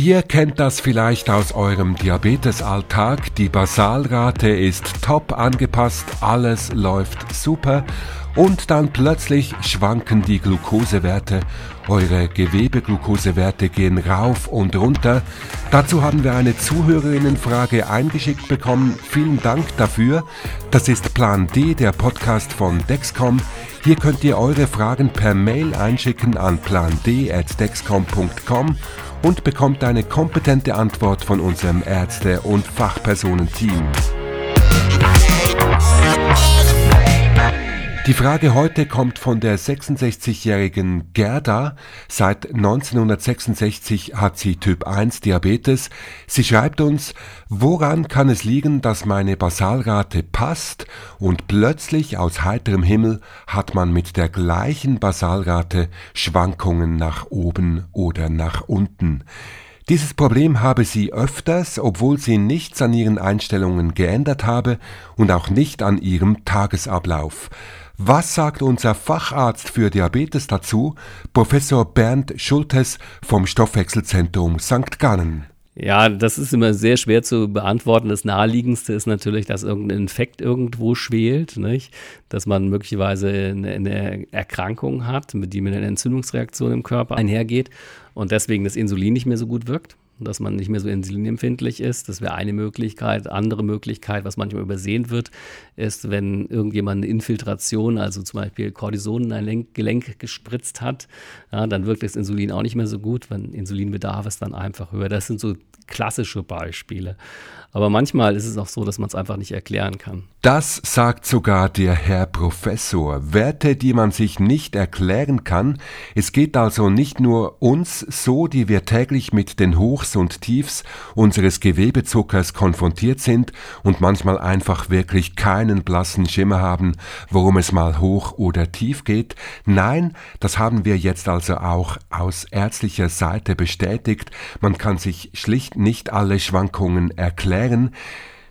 Ihr kennt das vielleicht aus eurem Diabetesalltag. Die Basalrate ist top angepasst, alles läuft super und dann plötzlich schwanken die Glukosewerte. Eure Gewebeglukosewerte gehen rauf und runter. Dazu haben wir eine Zuhörerinnenfrage eingeschickt bekommen. Vielen Dank dafür. Das ist Plan D, der Podcast von Dexcom. Hier könnt ihr eure Fragen per Mail einschicken an pland.dexcom.com und bekommt eine kompetente Antwort von unserem Ärzte- und Fachpersonenteam. Die Frage heute kommt von der 66-jährigen Gerda. Seit 1966 hat sie Typ 1 Diabetes. Sie schreibt uns, woran kann es liegen, dass meine Basalrate passt und plötzlich aus heiterem Himmel hat man mit der gleichen Basalrate Schwankungen nach oben oder nach unten. Dieses Problem habe sie öfters, obwohl sie nichts an ihren Einstellungen geändert habe und auch nicht an ihrem Tagesablauf. Was sagt unser Facharzt für Diabetes dazu, Professor Bernd Schultes vom Stoffwechselzentrum St. Gallen? Ja, das ist immer sehr schwer zu beantworten. Das Naheliegendste ist natürlich, dass irgendein Infekt irgendwo schwelt, nicht? dass man möglicherweise eine, Erkrankung hat, mit die mit einer Entzündungsreaktion im Körper einhergeht und deswegen das Insulin nicht mehr so gut wirkt dass man nicht mehr so insulinempfindlich ist. Das wäre eine Möglichkeit. Andere Möglichkeit, was manchmal übersehen wird, ist, wenn irgendjemand eine Infiltration, also zum Beispiel Cortison in ein Gelenk gespritzt hat, ja, dann wirkt das Insulin auch nicht mehr so gut. Wenn Insulinbedarf ist dann einfach höher. Das sind so klassische Beispiele. Aber manchmal ist es auch so, dass man es einfach nicht erklären kann. Das sagt sogar der Herr Professor. Werte, die man sich nicht erklären kann. Es geht also nicht nur uns so, die wir täglich mit den Hochs und Tiefs unseres Gewebezuckers konfrontiert sind und manchmal einfach wirklich keinen blassen Schimmer haben, worum es mal hoch oder tief geht. Nein, das haben wir jetzt also auch aus ärztlicher Seite bestätigt. Man kann sich schlicht nicht alle Schwankungen erklären.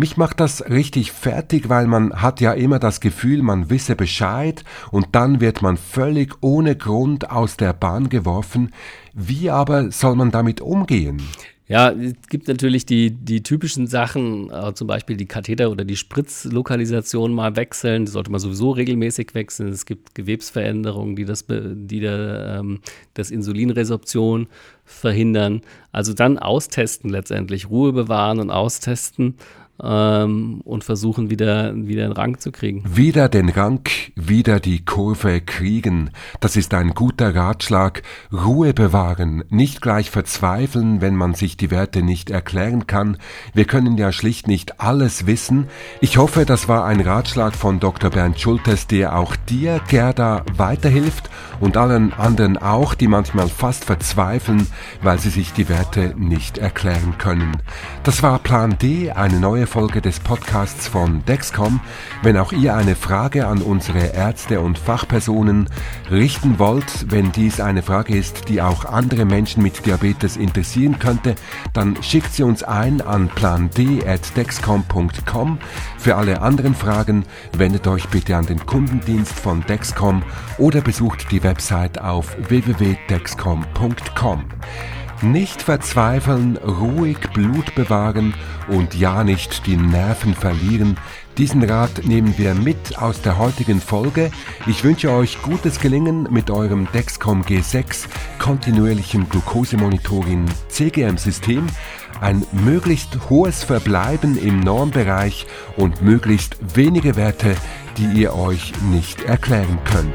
Mich macht das richtig fertig, weil man hat ja immer das Gefühl, man wisse Bescheid und dann wird man völlig ohne Grund aus der Bahn geworfen. Wie aber soll man damit umgehen? Ja, es gibt natürlich die, die typischen Sachen, äh, zum Beispiel die Katheter- oder die Spritzlokalisation mal wechseln. Die sollte man sowieso regelmäßig wechseln. Es gibt Gewebsveränderungen, die das, die der, ähm, das Insulinresorption verhindern. Also dann austesten letztendlich, Ruhe bewahren und austesten ähm, und versuchen wieder, wieder den Rang zu kriegen. Wieder den Rang, wieder die Kurve kriegen. Das ist ein guter Ratschlag. Ruhe bewahren, nicht gleich verzweifeln, wenn man sich die Werte nicht erklären kann. Wir können ja schlicht nicht alles wissen. Ich hoffe, das war ein Ratschlag von Dr. Bernd Schultes, der auch dir, Gerda, weiterhilft und allen anderen auch, die manchmal fast verzweifeln, weil sie sich die Werte nicht erklären können. Das war Plan D, eine neue Folge des Podcasts von Dexcom. Wenn auch ihr eine Frage an unsere Ärzte und Fachpersonen richten wollt, wenn dies eine Frage ist, die auch andere Menschen mit Diabetes interessieren könnte, dann schickt sie uns ein an pland.dexcom.com. Für alle anderen Fragen wendet euch bitte an den Kundendienst von Dexcom oder besucht die Website auf www.dexcom.com. Nicht verzweifeln, ruhig Blut bewahren und ja nicht die Nerven verlieren. Diesen Rat nehmen wir mit aus der heutigen Folge. Ich wünsche euch gutes Gelingen mit eurem Dexcom G6 kontinuierlichem Glukosemonitoring CGM-System, ein möglichst hohes Verbleiben im Normbereich und möglichst wenige Werte, die ihr euch nicht erklären könnt.